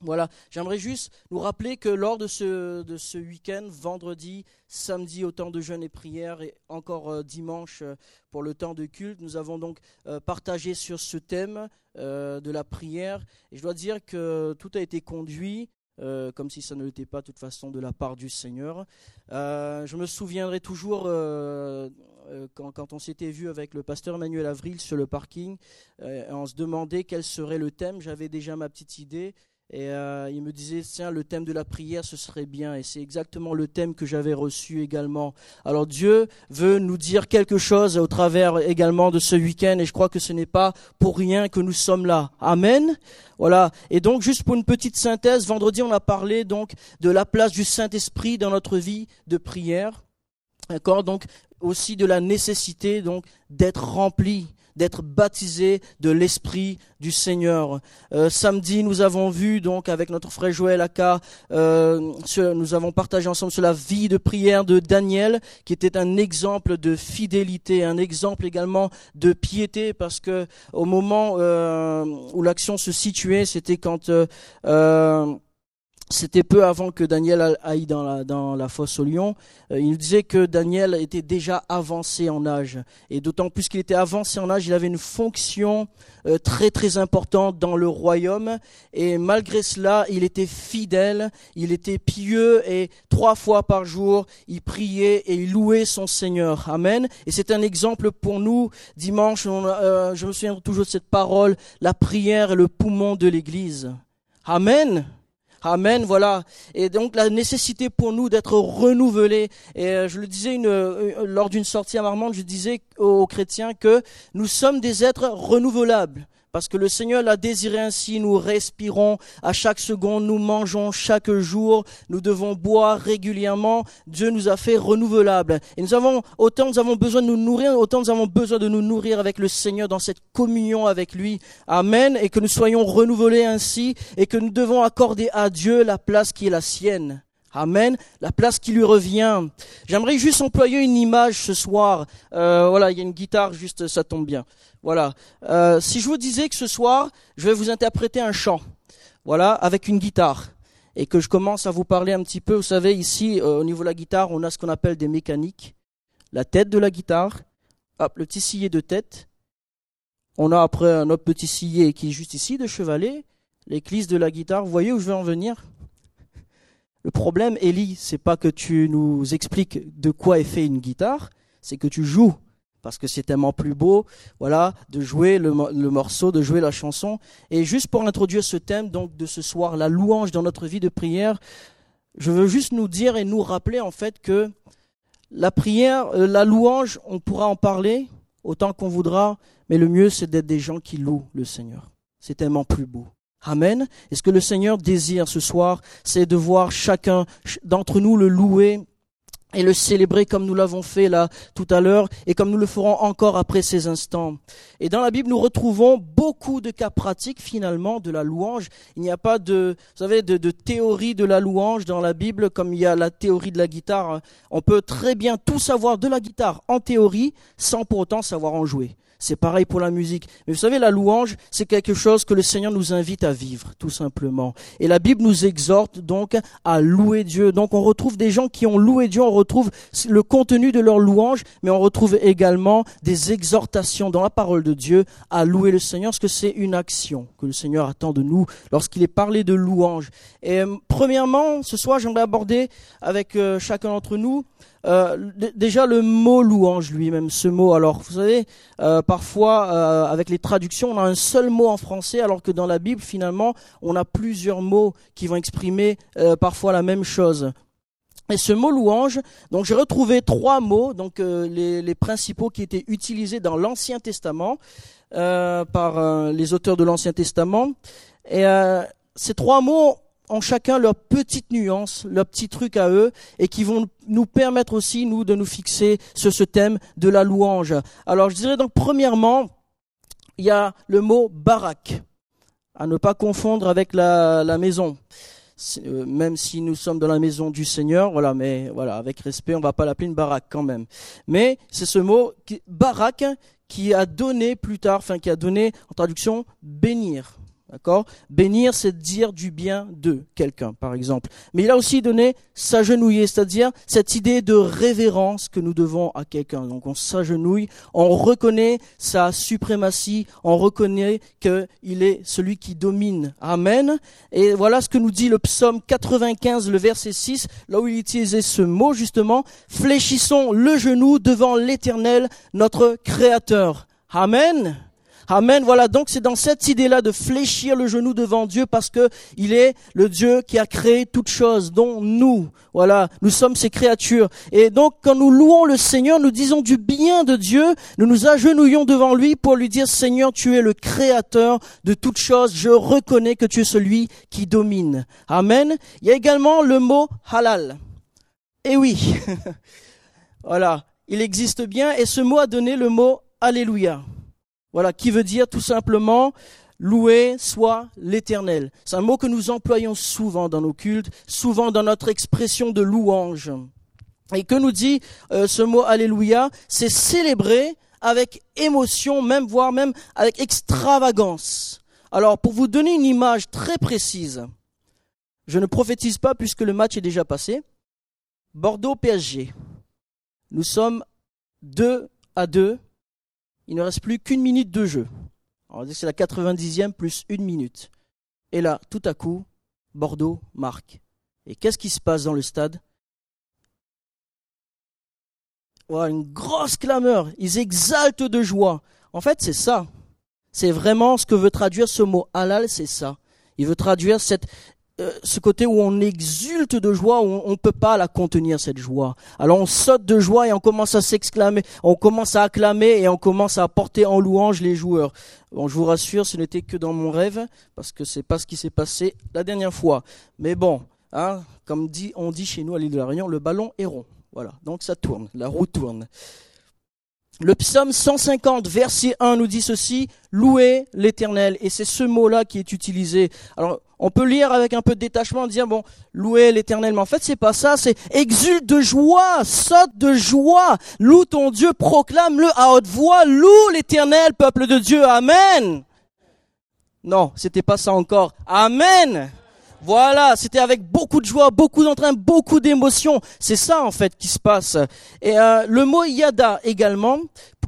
Voilà, j'aimerais juste nous rappeler que lors de ce, de ce week-end, vendredi, samedi au temps de jeûne et prière et encore euh, dimanche euh, pour le temps de culte, nous avons donc euh, partagé sur ce thème de la prière. Et je dois dire que tout a été conduit comme si ça ne l'était pas de toute façon de la part du Seigneur. je me souviendrai toujours quand, quand, on s'était vu avec le pasteur Emmanuel Avril sur le parking, on se demandait quel serait le thème. J'avais déjà ma petite idée et euh, il me disait, tiens, le thème de la prière, ce serait bien. Et c'est exactement le thème que j'avais reçu également. Alors Dieu veut nous dire quelque chose au travers également de ce week-end. Et je crois que ce n'est pas pour rien que nous sommes là. Amen. Voilà. Et donc, juste pour une petite synthèse, vendredi, on a parlé donc de la place du Saint-Esprit dans notre vie de prière. D'accord? Donc, aussi de la nécessité donc d'être rempli d'être baptisé de l'Esprit du Seigneur. Euh, samedi, nous avons vu donc avec notre frère Joël Aka, euh, nous avons partagé ensemble sur la vie de prière de Daniel, qui était un exemple de fidélité, un exemple également de piété, parce que au moment euh, où l'action se situait, c'était quand c'était peu avant que Daniel aille dans la, dans la fosse au lion. Euh, il disait que Daniel était déjà avancé en âge. Et d'autant plus qu'il était avancé en âge, il avait une fonction euh, très très importante dans le royaume. Et malgré cela, il était fidèle, il était pieux et trois fois par jour, il priait et il louait son Seigneur. Amen. Et c'est un exemple pour nous. Dimanche, euh, je me souviens toujours de cette parole, la prière est le poumon de l'Église. Amen. Amen, voilà. Et donc la nécessité pour nous d'être renouvelés. Et euh, je le disais euh, lors d'une sortie à Marmande, je disais aux chrétiens que nous sommes des êtres renouvelables. Parce que le Seigneur l'a désiré ainsi, nous respirons à chaque seconde, nous mangeons chaque jour, nous devons boire régulièrement. Dieu nous a fait renouvelables. Et nous avons, autant nous avons besoin de nous nourrir, autant nous avons besoin de nous nourrir avec le Seigneur dans cette communion avec lui. Amen. Et que nous soyons renouvelés ainsi et que nous devons accorder à Dieu la place qui est la sienne. Amen. La place qui lui revient. J'aimerais juste employer une image ce soir. Euh, voilà, il y a une guitare, juste ça tombe bien. Voilà. Euh, si je vous disais que ce soir, je vais vous interpréter un chant, voilà, avec une guitare, et que je commence à vous parler un petit peu, vous savez, ici, euh, au niveau de la guitare, on a ce qu'on appelle des mécaniques. La tête de la guitare, hop, le petit sillet de tête. On a après un autre petit sillet qui est juste ici, de chevalet. L'église de la guitare, vous voyez où je veux en venir? Le problème, Ellie, c'est pas que tu nous expliques de quoi est fait une guitare, c'est que tu joues parce que c'est tellement plus beau, voilà, de jouer le, morceau, de jouer la chanson. Et juste pour introduire ce thème donc de ce soir, la louange dans notre vie de prière, je veux juste nous dire et nous rappeler en fait que la prière, euh, la louange, on pourra en parler autant qu'on voudra, mais le mieux c'est d'être des gens qui louent le Seigneur. C'est tellement plus beau. Amen. Et ce que le Seigneur désire ce soir, c'est de voir chacun d'entre nous le louer et le célébrer comme nous l'avons fait là tout à l'heure et comme nous le ferons encore après ces instants. Et dans la Bible, nous retrouvons beaucoup de cas pratiques finalement de la louange. Il n'y a pas de, vous savez, de, de, théorie de la louange dans la Bible comme il y a la théorie de la guitare. On peut très bien tout savoir de la guitare en théorie sans pour autant savoir en jouer. C'est pareil pour la musique. Mais vous savez, la louange, c'est quelque chose que le Seigneur nous invite à vivre, tout simplement. Et la Bible nous exhorte donc à louer Dieu. Donc on retrouve des gens qui ont loué Dieu, on retrouve le contenu de leur louange, mais on retrouve également des exhortations dans la parole de Dieu à louer le Seigneur, parce que c'est une action que le Seigneur attend de nous lorsqu'il est parlé de louange. Et euh, premièrement, ce soir, j'aimerais aborder avec euh, chacun d'entre nous euh, déjà le mot louange lui-même, ce mot. Alors vous savez, euh, parfois euh, avec les traductions, on a un seul mot en français, alors que dans la Bible finalement, on a plusieurs mots qui vont exprimer parfois la même chose. Et ce mot louange, donc j'ai retrouvé trois mots, donc les, les, principaux qui étaient utilisés dans l'Ancien Testament par les auteurs de l'Ancien Testament. Et ces trois mots ont chacun leur petite nuance, leur petit truc à eux, et qui vont nous permettre aussi, nous, de nous fixer sur ce thème de la louange. Alors, je dirais donc, premièrement, il y a le mot barak, à ne pas confondre avec la, la maison. Euh, même si nous sommes dans la maison du Seigneur, voilà, mais voilà, avec respect, on va pas l'appeler une baraque quand même. Mais c'est ce mot barak qui a donné plus tard, enfin qui a donné en traduction bénir. D'accord? Bénir, c'est dire du bien de quelqu'un, par exemple. Mais il a aussi donné s'agenouiller, c'est-à-dire cette idée de révérence que nous devons à quelqu'un. Donc on s'agenouille, on reconnaît sa suprématie, on reconnaît qu'il est celui qui domine. Amen. Et voilà ce que nous dit le psaume 95, le verset 6, là où il utilisait ce mot justement. Fléchissons le genou devant l'éternel, notre créateur. Amen. Amen. Voilà, donc c'est dans cette idée-là de fléchir le genou devant Dieu parce que il est le Dieu qui a créé toutes choses, dont nous, voilà, nous sommes ses créatures. Et donc quand nous louons le Seigneur, nous disons du bien de Dieu, nous nous agenouillons devant lui pour lui dire Seigneur, tu es le créateur de toutes choses, je reconnais que tu es celui qui domine. Amen. Il y a également le mot halal. Eh oui. voilà, il existe bien et ce mot a donné le mot Alléluia. Voilà, qui veut dire tout simplement louer soit l'Éternel. C'est un mot que nous employons souvent dans nos cultes, souvent dans notre expression de louange. Et que nous dit euh, ce mot Alléluia? C'est célébrer avec émotion, même voire même avec extravagance. Alors, pour vous donner une image très précise, je ne prophétise pas puisque le match est déjà passé. Bordeaux PSG. Nous sommes 2 à 2 il ne reste plus qu'une minute de jeu. C'est la 90e plus une minute. Et là, tout à coup, Bordeaux marque. Et qu'est-ce qui se passe dans le stade? Une grosse clameur. Ils exaltent de joie. En fait, c'est ça. C'est vraiment ce que veut traduire ce mot halal, c'est ça. Il veut traduire cette, euh, ce côté où on exulte de joie, où on ne peut pas la contenir, cette joie. Alors on saute de joie et on commence à s'exclamer, on commence à acclamer et on commence à porter en louange les joueurs. Bon, je vous rassure, ce n'était que dans mon rêve, parce que c'est pas ce qui s'est passé la dernière fois. Mais bon, hein, comme dit, on dit chez nous à l'île de la Réunion, le ballon est rond. Voilà, donc ça tourne, la roue tourne. Le psaume 150, verset 1 nous dit ceci, louez l'éternel. Et c'est ce mot-là qui est utilisé. Alors, on peut lire avec un peu de détachement, dire bon, louez l'Éternel, mais en fait c'est pas ça, c'est exulte de joie, saute de joie, loue ton Dieu, proclame-le à haute voix, loue l'Éternel, peuple de Dieu, Amen. Non, c'était pas ça encore, Amen. Voilà, c'était avec beaucoup de joie, beaucoup d'entrain, beaucoup d'émotion. C'est ça en fait qui se passe. Et euh, le mot yada également,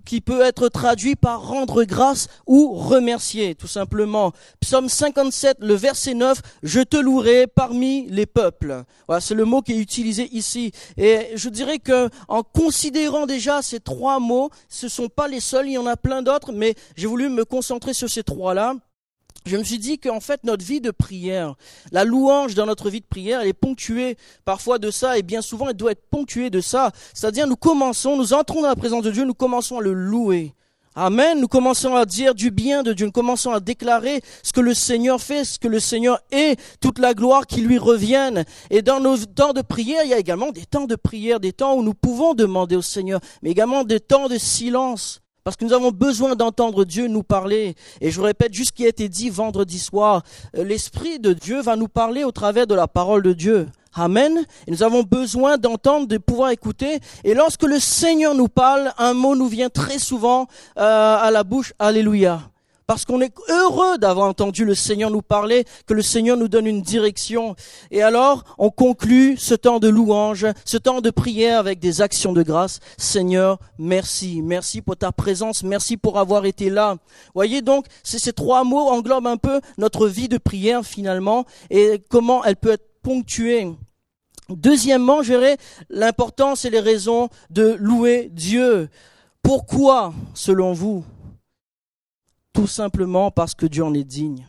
qui peut être traduit par rendre grâce ou remercier, tout simplement. Psaume 57, le verset 9, je te louerai parmi les peuples. Voilà, c'est le mot qui est utilisé ici. Et je dirais que, en considérant déjà ces trois mots, ce sont pas les seuls, il y en a plein d'autres, mais j'ai voulu me concentrer sur ces trois-là je me suis dit qu'en fait notre vie de prière, la louange dans notre vie de prière, elle est ponctuée parfois de ça et bien souvent elle doit être ponctuée de ça. C'est-à-dire nous commençons, nous entrons dans la présence de Dieu, nous commençons à le louer. Amen. Nous commençons à dire du bien de Dieu. Nous commençons à déclarer ce que le Seigneur fait, ce que le Seigneur est, toute la gloire qui lui revienne. Et dans nos temps de prière, il y a également des temps de prière, des temps où nous pouvons demander au Seigneur, mais également des temps de silence. Parce que nous avons besoin d'entendre Dieu nous parler. Et je répète juste ce qui a été dit vendredi soir. Euh, L'Esprit de Dieu va nous parler au travers de la parole de Dieu. Amen. Et nous avons besoin d'entendre, de pouvoir écouter. Et lorsque le Seigneur nous parle, un mot nous vient très souvent euh, à la bouche. Alléluia parce qu'on est heureux d'avoir entendu le Seigneur nous parler, que le Seigneur nous donne une direction. Et alors, on conclut ce temps de louange, ce temps de prière avec des actions de grâce. Seigneur, merci. Merci pour ta présence. Merci pour avoir été là. Voyez donc, ces trois mots englobent un peu notre vie de prière finalement et comment elle peut être ponctuée. Deuxièmement, je l'importance et les raisons de louer Dieu. Pourquoi, selon vous? Tout simplement parce que Dieu en est digne.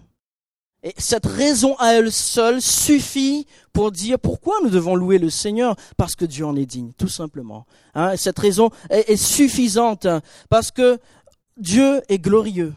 Et cette raison à elle seule suffit pour dire pourquoi nous devons louer le Seigneur, parce que Dieu en est digne, tout simplement. Hein, cette raison est, est suffisante, parce que Dieu est glorieux,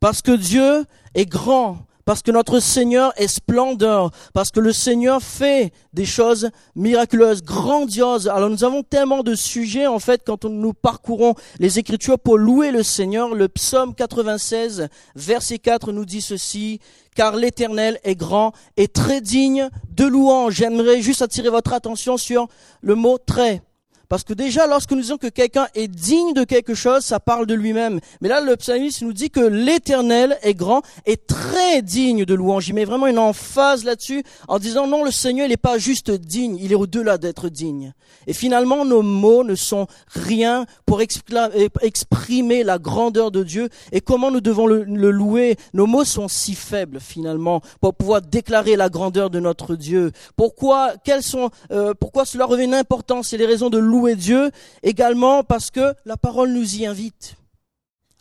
parce que Dieu est grand, parce que notre Seigneur est splendeur, parce que le Seigneur fait des choses miraculeuses, grandioses. Alors nous avons tellement de sujets en fait quand nous parcourons les Écritures pour louer le Seigneur. Le psaume 96, verset 4 nous dit ceci, car l'Éternel est grand et très digne de louange. J'aimerais juste attirer votre attention sur le mot très. Parce que déjà, lorsque nous disons que quelqu'un est digne de quelque chose, ça parle de lui-même. Mais là, le psalmiste nous dit que l'éternel est grand et très digne de louange. Il met vraiment une emphase là-dessus en disant non, le Seigneur, il n'est pas juste digne, il est au-delà d'être digne. Et finalement, nos mots ne sont rien pour exprimer la grandeur de Dieu et comment nous devons le, louer. Nos mots sont si faibles finalement pour pouvoir déclarer la grandeur de notre Dieu. Pourquoi, quelles sont, euh, pourquoi cela revêt une importance et les raisons de louer Dieu également parce que la parole nous y invite.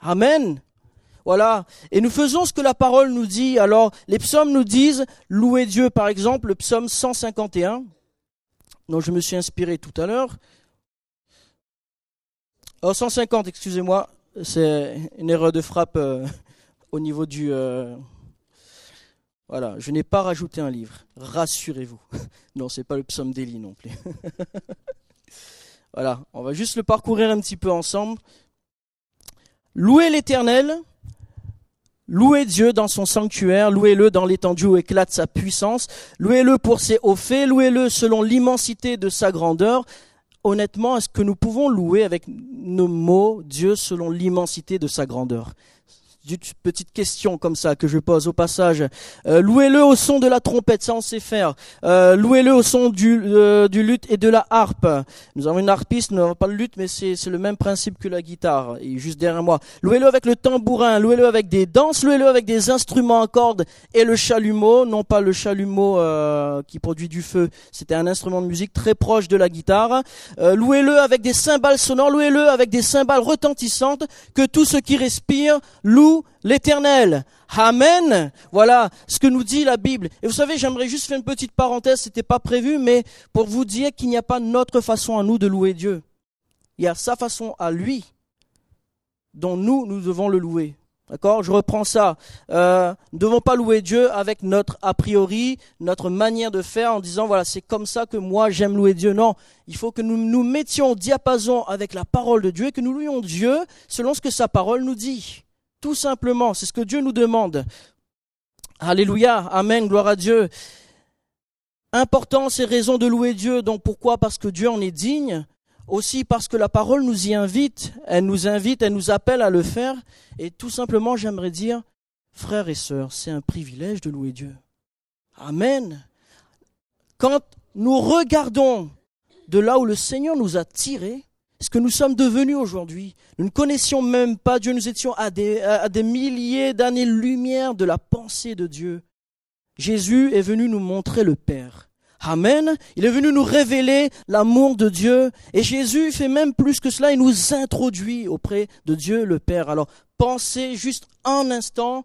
Amen. Voilà. Et nous faisons ce que la parole nous dit. Alors, les psaumes nous disent louer Dieu, par exemple, le psaume 151, dont je me suis inspiré tout à l'heure. Oh, 150, excusez-moi, c'est une erreur de frappe euh, au niveau du... Euh, voilà, je n'ai pas rajouté un livre, rassurez-vous. non, c'est pas le psaume d'Élie non plus. voilà, on va juste le parcourir un petit peu ensemble. Louez l'Éternel, louez Dieu dans son sanctuaire, louez-le dans l'étendue où éclate sa puissance, louez-le pour ses hauts faits, louez-le selon l'immensité de sa grandeur. Honnêtement, est-ce que nous pouvons louer avec nos mots Dieu selon l'immensité de sa grandeur? Petite question comme ça que je pose au passage. Euh, louez-le au son de la trompette, ça on sait faire. Euh, louez-le au son du, euh, du luth et de la harpe. Nous avons une harpiste, nous n'avons pas le luth, mais c'est, c'est le même principe que la guitare. Est juste derrière moi. Louez-le avec le tambourin, louez-le avec des danses, louez-le avec des instruments à cordes et le chalumeau, non pas le chalumeau euh, qui produit du feu. C'était un instrument de musique très proche de la guitare. louez-le avec des cymbales sonores, louez-le avec des cymbales retentissantes. Que tout ce qui respire loue l'éternel. Amen. Voilà ce que nous dit la Bible. Et vous savez, j'aimerais juste faire une petite parenthèse, c'était pas prévu, mais pour vous dire qu'il n'y a pas notre façon à nous de louer Dieu. Il y a sa façon à lui dont nous, nous devons le louer. D'accord? Je reprends ça. Euh, nous ne devons pas louer Dieu avec notre a priori, notre manière de faire en disant voilà c'est comme ça que moi j'aime louer Dieu. Non, il faut que nous nous mettions au diapason avec la parole de Dieu et que nous louions Dieu selon ce que sa parole nous dit. Tout simplement, c'est ce que Dieu nous demande. Alléluia, Amen, gloire à Dieu. Importance et raison de louer Dieu. Donc pourquoi? Parce que Dieu en est digne. Aussi parce que la parole nous y invite. Elle nous invite, elle nous appelle à le faire. Et tout simplement, j'aimerais dire, frères et sœurs, c'est un privilège de louer Dieu. Amen. Quand nous regardons de là où le Seigneur nous a tirés, ce que nous sommes devenus aujourd'hui. Nous ne connaissions même pas Dieu, nous étions à des, à des milliers d'années-lumière de la pensée de Dieu. Jésus est venu nous montrer le Père. Amen. Il est venu nous révéler l'amour de Dieu. Et Jésus fait même plus que cela, il nous introduit auprès de Dieu le Père. Alors pensez juste un instant,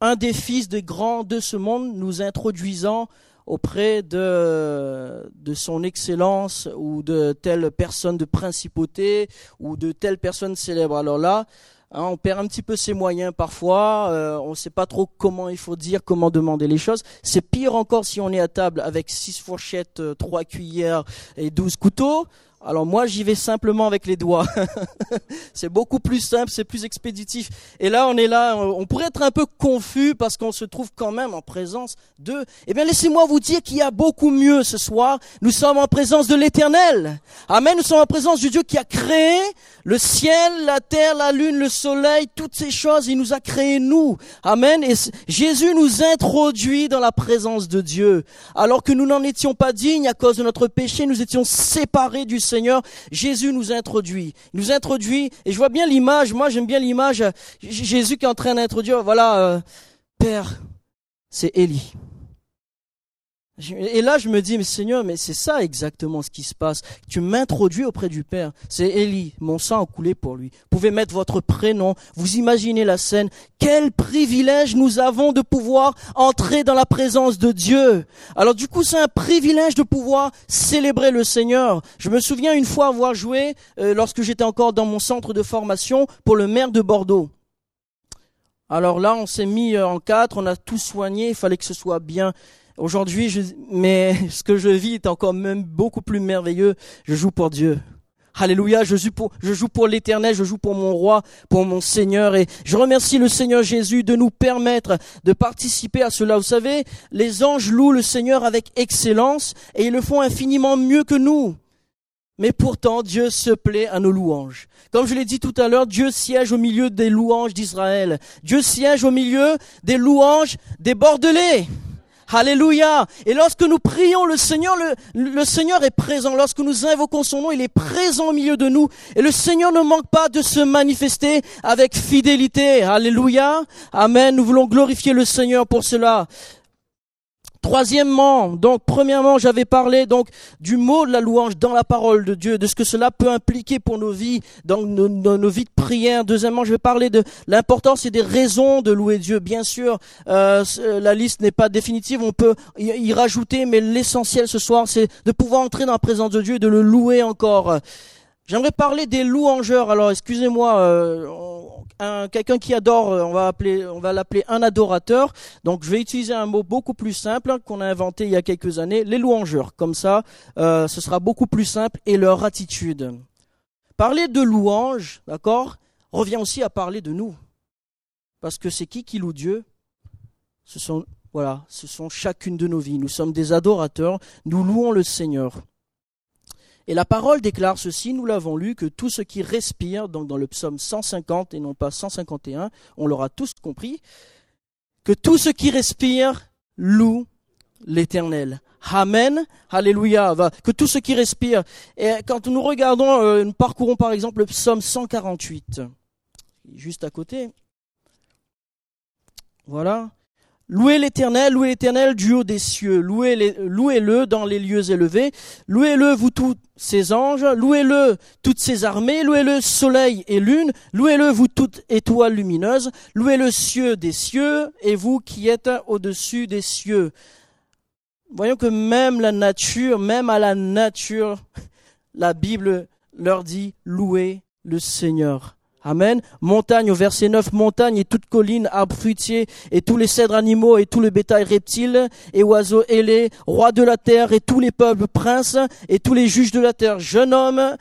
un des fils des grands de ce monde nous introduisant auprès de, de son excellence ou de telle personne de principauté ou de telle personne célèbre. Alors là, hein, on perd un petit peu ses moyens parfois, euh, on ne sait pas trop comment il faut dire, comment demander les choses. C'est pire encore si on est à table avec six fourchettes, euh, trois cuillères et douze couteaux. Alors moi, j'y vais simplement avec les doigts. c'est beaucoup plus simple, c'est plus expéditif. Et là, on est là, on pourrait être un peu confus parce qu'on se trouve quand même en présence de... Eh bien, laissez-moi vous dire qu'il y a beaucoup mieux ce soir. Nous sommes en présence de l'Éternel. Amen. Nous sommes en présence du Dieu qui a créé le ciel, la terre, la lune, le soleil, toutes ces choses. Il nous a créé nous. Amen. Et Jésus nous introduit dans la présence de Dieu. Alors que nous n'en étions pas dignes à cause de notre péché, nous étions séparés du Seigneur, Jésus nous introduit. Il nous introduit, et je vois bien l'image, moi j'aime bien l'image, Jésus qui est en train d'introduire, voilà, euh, Père, c'est Élie. Et là, je me dis, mais Seigneur, mais c'est ça exactement ce qui se passe. Tu m'introduis auprès du Père. C'est Élie, mon sang a coulé pour lui. Vous pouvez mettre votre prénom. Vous imaginez la scène. Quel privilège nous avons de pouvoir entrer dans la présence de Dieu. Alors du coup, c'est un privilège de pouvoir célébrer le Seigneur. Je me souviens une fois avoir joué, euh, lorsque j'étais encore dans mon centre de formation, pour le maire de Bordeaux. Alors là, on s'est mis euh, en quatre, on a tout soigné, il fallait que ce soit bien Aujourd'hui, je, mais ce que je vis est encore même beaucoup plus merveilleux. Je joue pour Dieu. Alléluia, je joue pour, je joue pour l'éternel, je joue pour mon roi, pour mon Seigneur. Et je remercie le Seigneur Jésus de nous permettre de participer à cela. Vous savez, les anges louent le Seigneur avec excellence et ils le font infiniment mieux que nous. mais pourtant Dieu se plaît à nos louanges. Comme je l'ai dit tout à l'heure, Dieu siège au milieu des louanges d'Israël. Dieu siège au milieu des louanges des Bordelais. Alléluia. Et lorsque nous prions le Seigneur, le, Seigneur est présent. Lorsque nous invoquons son nom, il est présent au milieu de nous. Et le Seigneur ne manque pas de se manifester avec fidélité. Alléluia. Amen. Nous voulons glorifier le Seigneur pour cela. Troisièmement, donc premièrement, j'avais parlé donc du mot de la louange dans la parole de Dieu, de ce que cela peut impliquer pour nos vies, dans nos, vies de prière. Deuxièmement, je vais parler de l'importance et des raisons de louer Dieu. Bien sûr, euh, la liste n'est pas définitive, on peut y rajouter, mais l'essentiel ce soir, c'est de pouvoir entrer dans la présence de Dieu et de le louer encore. J'aimerais parler des louangeurs. Alors, excusez-moi, euh, quelqu'un qui adore, euh, on va l'appeler un adorateur. Donc, je vais utiliser un mot beaucoup plus simple qu'on a inventé il y a quelques années, les louangeurs. Comme ça, euh, ce sera beaucoup plus simple et leur attitude. Parler de louange, d'accord, revient aussi à parler de nous, parce que c'est qui qui loue Dieu? Ce sont, voilà, ce sont chacune de nos vies. Nous sommes des adorateurs. Nous louons le Seigneur. Et la parole déclare ceci, nous l'avons lu, que tout ce qui respire, donc dans le psaume 150 et non pas 151, on l'aura tous compris, que tout ce qui respire loue l'Éternel. Amen, Alléluia. Que tout ce qui respire. Et quand nous regardons, euh, nous parcourons par exemple le psaume 148, juste à côté. Voilà. Louez l'Éternel, louez l'Éternel du haut des cieux, louez-le dans les lieux élevés, louez-le vous tous ses anges, louez-le toutes ses armées, louez-le soleil et lune, louez-le vous toutes étoiles lumineuses, louez le cieux des cieux et vous qui êtes au-dessus des cieux. Voyons que même la nature, même à la nature, la Bible leur dit louez le Seigneur. Amen. Montagne au verset 9, montagne et toute colline, arbres fruitiers et tous les cèdres animaux et tout le bétail reptiles et oiseaux ailés, rois de la terre et tous les peuples princes et tous les juges de la terre, jeunes hommes,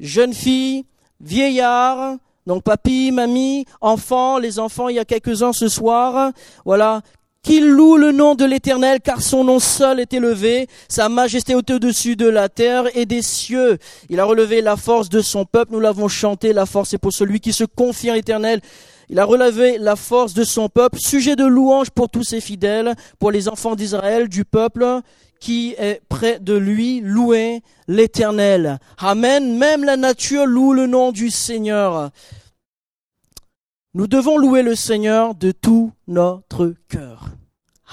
jeunes filles, vieillards, donc papy, mamie, enfants, les enfants, il y a quelques-uns ce soir, voilà, qu'il loue le nom de l'Éternel, car son nom seul est élevé, sa majesté est au-dessus de la terre et des cieux. Il a relevé la force de son peuple, nous l'avons chanté, la force est pour celui qui se confie en l'Éternel. Il a relevé la force de son peuple, sujet de louange pour tous ses fidèles, pour les enfants d'Israël, du peuple qui est près de lui, louer l'Éternel. Amen. Même la nature loue le nom du Seigneur. Nous devons louer le Seigneur de tout notre cœur.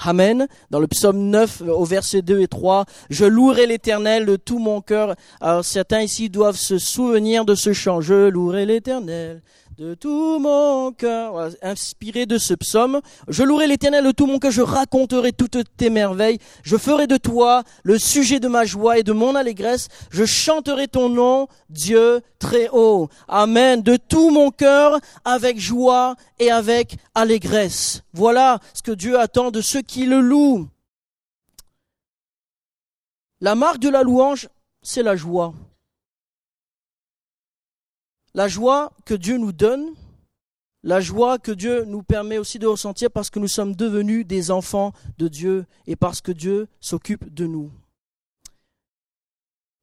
Amen. Dans le psaume 9 au verset 2 et 3, je louerai l'éternel de tout mon cœur. Alors certains ici doivent se souvenir de ce chant. Je louerai l'éternel de tout mon cœur, inspiré de ce psaume. Je louerai l'Éternel de tout mon cœur, je raconterai toutes tes merveilles, je ferai de toi le sujet de ma joie et de mon allégresse, je chanterai ton nom, Dieu très haut. Amen. De tout mon cœur, avec joie et avec allégresse. Voilà ce que Dieu attend de ceux qui le louent. La marque de la louange, c'est la joie. La joie que Dieu nous donne, la joie que Dieu nous permet aussi de ressentir parce que nous sommes devenus des enfants de Dieu et parce que Dieu s'occupe de nous.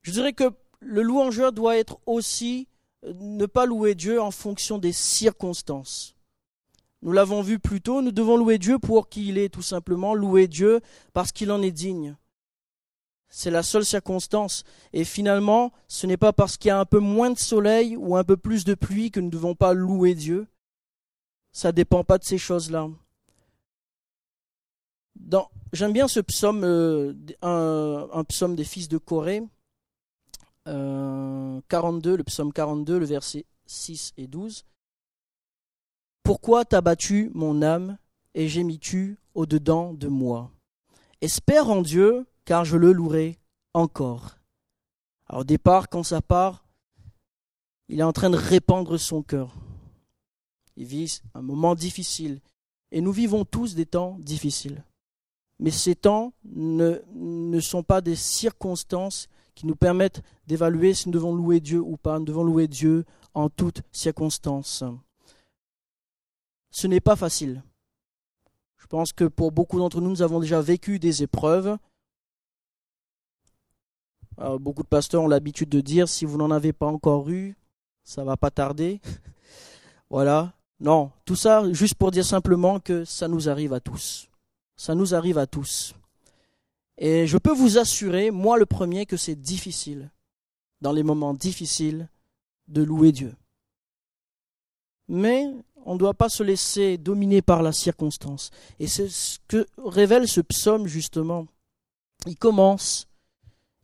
Je dirais que le louangeur doit être aussi euh, ne pas louer Dieu en fonction des circonstances. Nous l'avons vu plus tôt, nous devons louer Dieu pour qui il est, tout simplement, louer Dieu parce qu'il en est digne. C'est la seule circonstance. Et finalement, ce n'est pas parce qu'il y a un peu moins de soleil ou un peu plus de pluie que nous ne devons pas louer Dieu. Ça ne dépend pas de ces choses-là. J'aime bien ce psaume, euh, un, psaume des fils de Corée, 42, euh, le psaume 42, le verset 6 et 12. Pourquoi t'as battu mon âme et gémis-tu au-dedans de moi? Espère en Dieu car je le louerai encore. Alors au départ, quand ça part, il est en train de répandre son cœur. Il vit un moment difficile. Et nous vivons tous des temps difficiles. Mais ces temps ne, ne sont pas des circonstances qui nous permettent d'évaluer si nous devons louer Dieu ou pas. Nous devons louer Dieu en toutes circonstances. Ce n'est pas facile. Je pense que pour beaucoup d'entre nous, nous avons déjà vécu des épreuves beaucoup de pasteurs ont l'habitude de dire si vous n'en avez pas encore eu, ça va pas tarder. voilà. Non, tout ça juste pour dire simplement que ça nous arrive à tous. Ça nous arrive à tous. Et je peux vous assurer, moi le premier, que c'est difficile, dans les moments difficiles, de louer Dieu. Mais on ne doit pas se laisser dominer par la circonstance. Et c'est ce que révèle ce psaume justement. Il commence,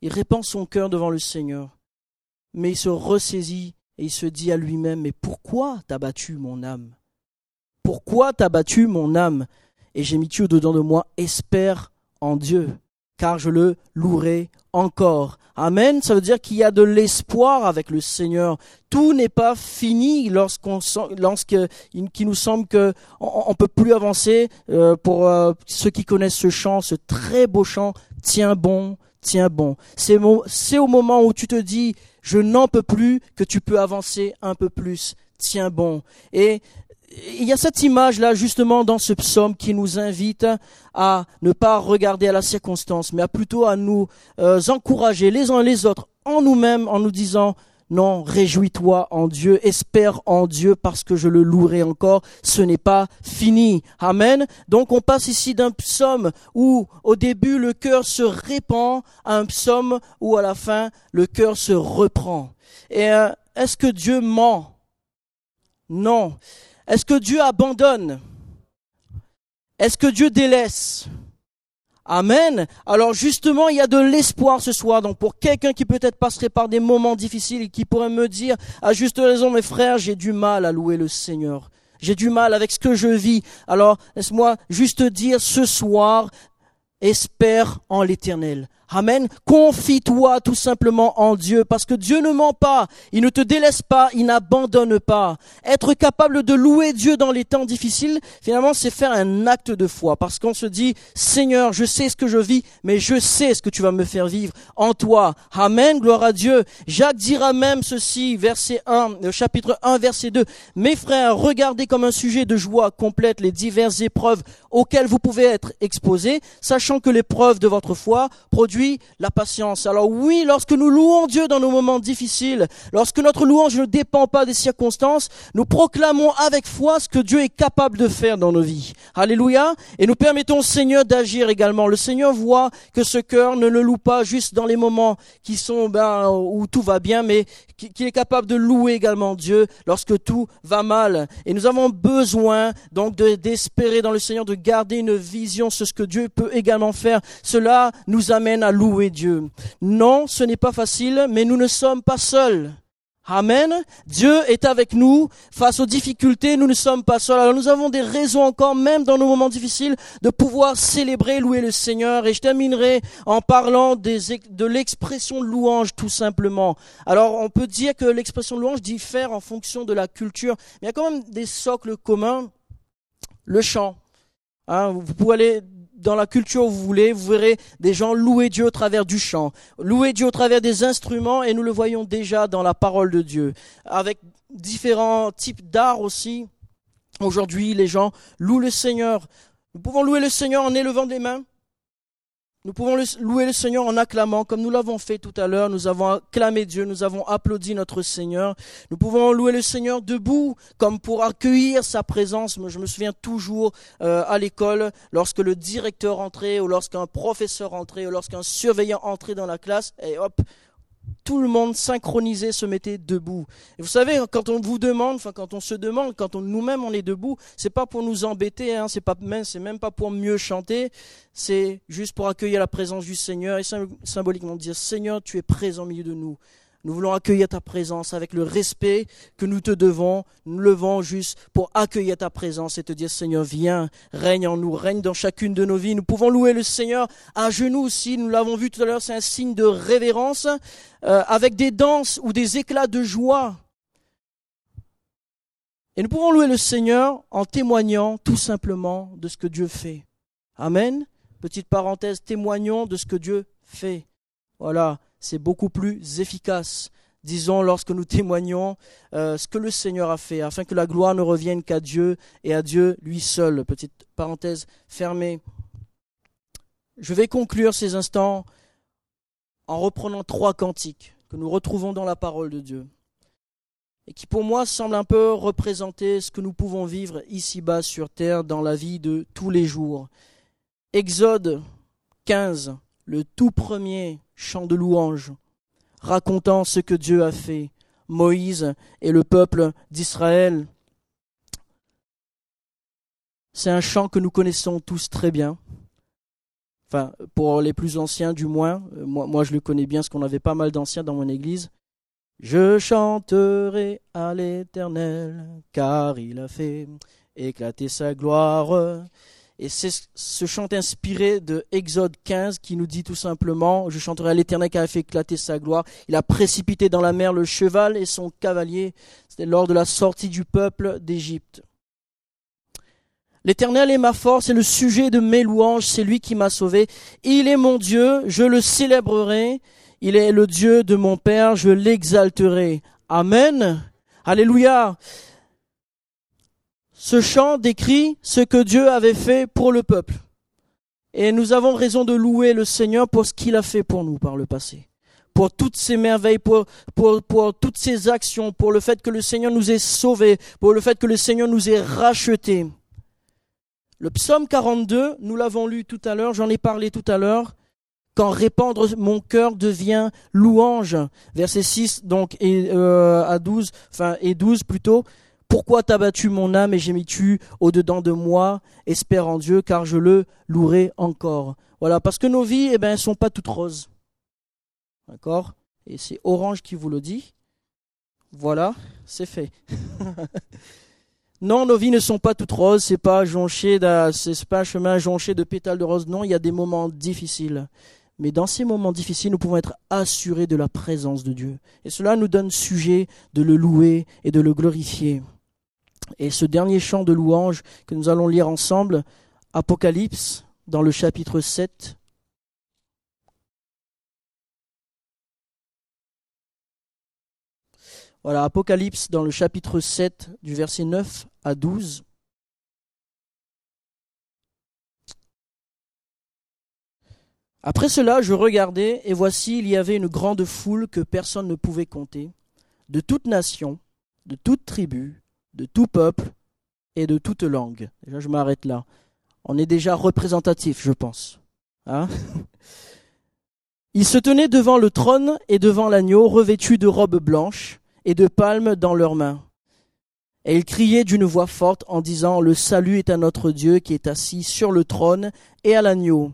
il répand son cœur devant le Seigneur, mais il se ressaisit et il se dit à lui-même, mais pourquoi t'as battu mon âme? Pourquoi t'as battu mon âme? Et j'ai mis au-dedans de moi, espère en Dieu, car je le louerai encore. Amen. Ça veut dire qu'il y a de l'espoir avec le Seigneur. Tout n'est pas fini lorsqu'on lorsqu'il nous semble que on, peut plus avancer. Euh, pour euh, ceux qui connaissent ce chant, ce très beau chant, tiens bon, tiens bon. C'est au moment où tu te dis, je n'en peux plus, que tu peux avancer un peu plus. Tiens bon. Et il y a cette image-là justement dans ce psaume qui nous invite à ne pas regarder à la circonstance, mais à plutôt à nous euh, encourager les uns les autres en nous-mêmes en nous disant non, réjouis-toi en Dieu, espère en Dieu parce que je le louerai encore, ce n'est pas fini. Amen. Donc on passe ici d'un psaume où au début le cœur se répand à un psaume où à la fin le cœur se reprend. Et euh, est-ce que Dieu ment? Non. Est-ce que Dieu abandonne? Est-ce que Dieu délaisse? Amen. Alors justement, il y a de l'espoir ce soir. Donc pour quelqu'un qui peut-être passerait par des moments difficiles et qui pourrait me dire, à juste raison, mes frères, j'ai du mal à louer le Seigneur. J'ai du mal avec ce que je vis. Alors laisse-moi juste dire ce soir, espère en l'éternel. Amen. Confie-toi tout simplement en Dieu parce que Dieu ne ment pas. Il ne te délaisse pas. Il n'abandonne pas. Être capable de louer Dieu dans les temps difficiles, finalement, c'est faire un acte de foi parce qu'on se dit, Seigneur, je sais ce que je vis, mais je sais ce que tu vas me faire vivre en toi. Amen. Gloire à Dieu. Jacques dira même ceci, verset 1, chapitre 1, verset 2. Mes frères, regardez comme un sujet de joie complète les diverses épreuves auxquelles vous pouvez être exposés, sachant que l'épreuve de votre foi produit la patience. Alors oui, lorsque nous louons Dieu dans nos moments difficiles, lorsque notre louange ne dépend pas des circonstances, nous proclamons avec foi ce que Dieu est capable de faire dans nos vies. Alléluia. Et nous permettons au Seigneur d'agir également. Le Seigneur voit que ce cœur ne le loue pas juste dans les moments qui sont ben, où tout va bien, mais qu'il est capable de louer également Dieu lorsque tout va mal. Et nous avons besoin donc d'espérer dans le Seigneur, de garder une vision sur ce que Dieu peut également faire. Cela nous amène à louer Dieu. Non, ce n'est pas facile, mais nous ne sommes pas seuls. Amen. Dieu est avec nous face aux difficultés. Nous ne sommes pas seuls. Alors nous avons des raisons encore, même dans nos moments difficiles, de pouvoir célébrer, louer le Seigneur. Et je terminerai en parlant de l'expression louange, tout simplement. Alors on peut dire que l'expression louange diffère en fonction de la culture. Mais il y a quand même des socles communs. Le chant. Hein, vous pouvez aller dans la culture où vous voulez, vous verrez des gens louer Dieu au travers du chant, louer Dieu au travers des instruments, et nous le voyons déjà dans la parole de Dieu, avec différents types d'art aussi. Aujourd'hui, les gens louent le Seigneur. Nous pouvons louer le Seigneur en élevant des mains. Nous pouvons louer le Seigneur en acclamant, comme nous l'avons fait tout à l'heure. Nous avons acclamé Dieu, nous avons applaudi notre Seigneur. Nous pouvons louer le Seigneur debout, comme pour accueillir sa présence. Je me souviens toujours euh, à l'école, lorsque le directeur entrait, ou lorsqu'un professeur entrait, ou lorsqu'un surveillant entrait dans la classe, et hop, tout le monde synchronisé se mettait debout. Et vous savez, quand on vous demande, enfin quand on se demande, quand on, nous-mêmes on est debout, c'est pas pour nous embêter, hein, c'est pas même, c'est même pas pour mieux chanter, c'est juste pour accueillir la présence du Seigneur et symboliquement dire Seigneur, tu es présent au milieu de nous. Nous voulons accueillir ta présence avec le respect que nous te devons. Nous levons juste pour accueillir ta présence et te dire Seigneur, viens, règne en nous, règne dans chacune de nos vies. Nous pouvons louer le Seigneur à genoux aussi. Nous l'avons vu tout à l'heure, c'est un signe de révérence euh, avec des danses ou des éclats de joie. Et nous pouvons louer le Seigneur en témoignant tout simplement de ce que Dieu fait. Amen. Petite parenthèse, témoignons de ce que Dieu fait. Voilà c'est beaucoup plus efficace. Disons lorsque nous témoignons euh, ce que le Seigneur a fait, afin que la gloire ne revienne qu'à Dieu et à Dieu lui seul. Petite parenthèse fermée. Je vais conclure ces instants en reprenant trois cantiques que nous retrouvons dans la parole de Dieu et qui pour moi semblent un peu représenter ce que nous pouvons vivre ici-bas sur terre dans la vie de tous les jours. Exode 15, le tout premier chant de louange, racontant ce que Dieu a fait, Moïse et le peuple d'Israël. C'est un chant que nous connaissons tous très bien. Enfin, pour les plus anciens du moins, moi, moi je le connais bien, parce qu'on avait pas mal d'anciens dans mon église. Je chanterai à l'Éternel, car il a fait éclater sa gloire. Et c'est ce chant inspiré de Exode 15 qui nous dit tout simplement, je chanterai à l'Éternel qui a fait éclater sa gloire. Il a précipité dans la mer le cheval et son cavalier. C'était lors de la sortie du peuple d'Égypte. L'Éternel est ma force et le sujet de mes louanges, c'est lui qui m'a sauvé. Il est mon Dieu, je le célébrerai. Il est le Dieu de mon Père, je l'exalterai. Amen. Alléluia. Ce chant décrit ce que Dieu avait fait pour le peuple. Et nous avons raison de louer le Seigneur pour ce qu'il a fait pour nous par le passé. Pour toutes ces merveilles, pour, toutes ces actions, pour le fait que le Seigneur nous ait sauvés, pour le fait que le Seigneur nous ait rachetés. Le psaume 42, nous l'avons lu tout à l'heure, j'en ai parlé tout à l'heure. Quand répandre mon cœur devient louange. Verset 6 donc et, euh, à 12, enfin et 12 plutôt. Pourquoi t'as battu mon âme et j'ai mis tu au-dedans de moi? Espère en Dieu, car je le louerai encore. Voilà, parce que nos vies, eh ben, elles sont pas toutes roses. D'accord? Et c'est Orange qui vous le dit. Voilà, c'est fait. non, nos vies ne sont pas toutes roses, c'est pas jonché, c'est pas un chemin jonché de pétales de rose. Non, il y a des moments difficiles. Mais dans ces moments difficiles, nous pouvons être assurés de la présence de Dieu. Et cela nous donne sujet de le louer et de le glorifier. Et ce dernier chant de louange que nous allons lire ensemble, Apocalypse, dans le chapitre 7. Voilà, Apocalypse dans le chapitre 7 du verset 9 à 12. Après cela, je regardais, et voici, il y avait une grande foule que personne ne pouvait compter, de toute nation, de toute tribu, de tout peuple et de toute langue. Déjà, je m'arrête là. On est déjà représentatif, je pense. Hein Ils se tenaient devant le trône et devant l'agneau, revêtus de robes blanches et de palmes dans leurs mains. Et ils criaient d'une voix forte en disant, Le salut est à notre Dieu qui est assis sur le trône et à l'agneau.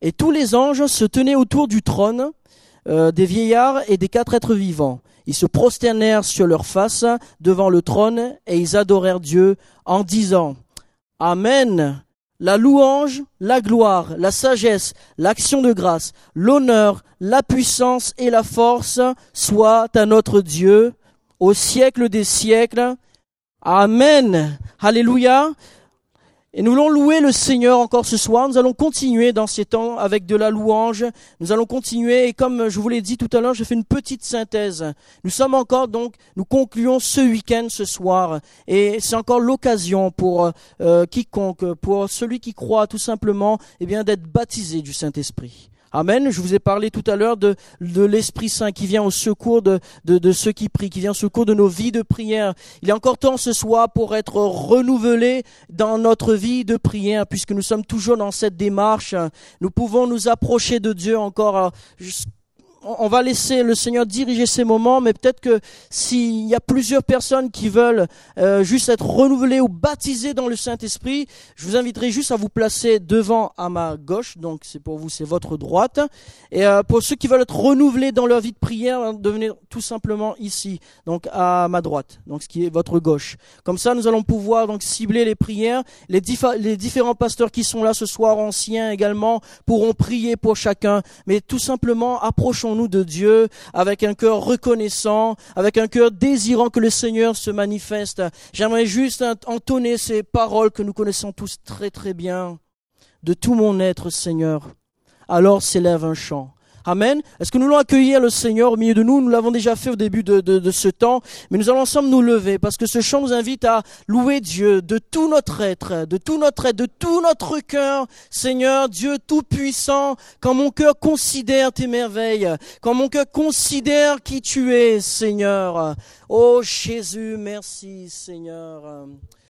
Et tous les anges se tenaient autour du trône, euh, des vieillards et des quatre êtres vivants. Ils se prosternèrent sur leur face devant le trône et ils adorèrent Dieu en disant Amen. La louange, la gloire, la sagesse, l'action de grâce, l'honneur, la puissance et la force soient à notre Dieu au siècle des siècles. Amen. Alléluia. Et nous allons louer le Seigneur encore ce soir. Nous allons continuer dans ces temps avec de la louange. Nous allons continuer et comme je vous l'ai dit tout à l'heure, je fais une petite synthèse. Nous sommes encore donc, nous concluons ce week-end ce soir et c'est encore l'occasion pour euh, quiconque, pour celui qui croit tout simplement, eh bien d'être baptisé du Saint-Esprit. Amen. Je vous ai parlé tout à l'heure de, de l'Esprit Saint qui vient au secours de, de, ceux qui prient, qui vient au secours de nos vies de prière. Il est encore temps ce soir pour être renouvelé dans notre vie de prière, puisque nous sommes toujours dans cette démarche. Nous pouvons nous approcher de Dieu encore on va laisser le Seigneur diriger ces moments, mais peut-être que s'il y a plusieurs personnes qui veulent euh, juste être renouvelées ou baptisées dans le Saint-Esprit, je vous inviterai juste à vous placer devant à ma gauche, donc c'est pour vous, c'est votre droite. Et euh, pour ceux qui veulent être renouvelés dans leur vie de prière, hein, devenez tout simplement ici, donc à ma droite, donc ce qui est votre gauche. Comme ça, nous allons pouvoir donc cibler les prières. Les, les différents pasteurs qui sont là ce soir, anciens également, pourront prier pour chacun, mais tout simplement approchons nous de Dieu avec un cœur reconnaissant, avec un cœur désirant que le Seigneur se manifeste. J'aimerais juste entonner ces paroles que nous connaissons tous très très bien. De tout mon être, Seigneur, alors s'élève un chant. Amen. Est-ce que nous voulons accueillir le Seigneur au milieu de nous? Nous l'avons déjà fait au début de, de, ce temps, mais nous allons ensemble nous lever parce que ce chant nous invite à louer Dieu de tout notre être, de tout notre être, de tout notre cœur. Seigneur, Dieu tout-puissant, quand mon cœur considère tes merveilles, quand mon cœur considère qui tu es, Seigneur. Oh Jésus, merci Seigneur.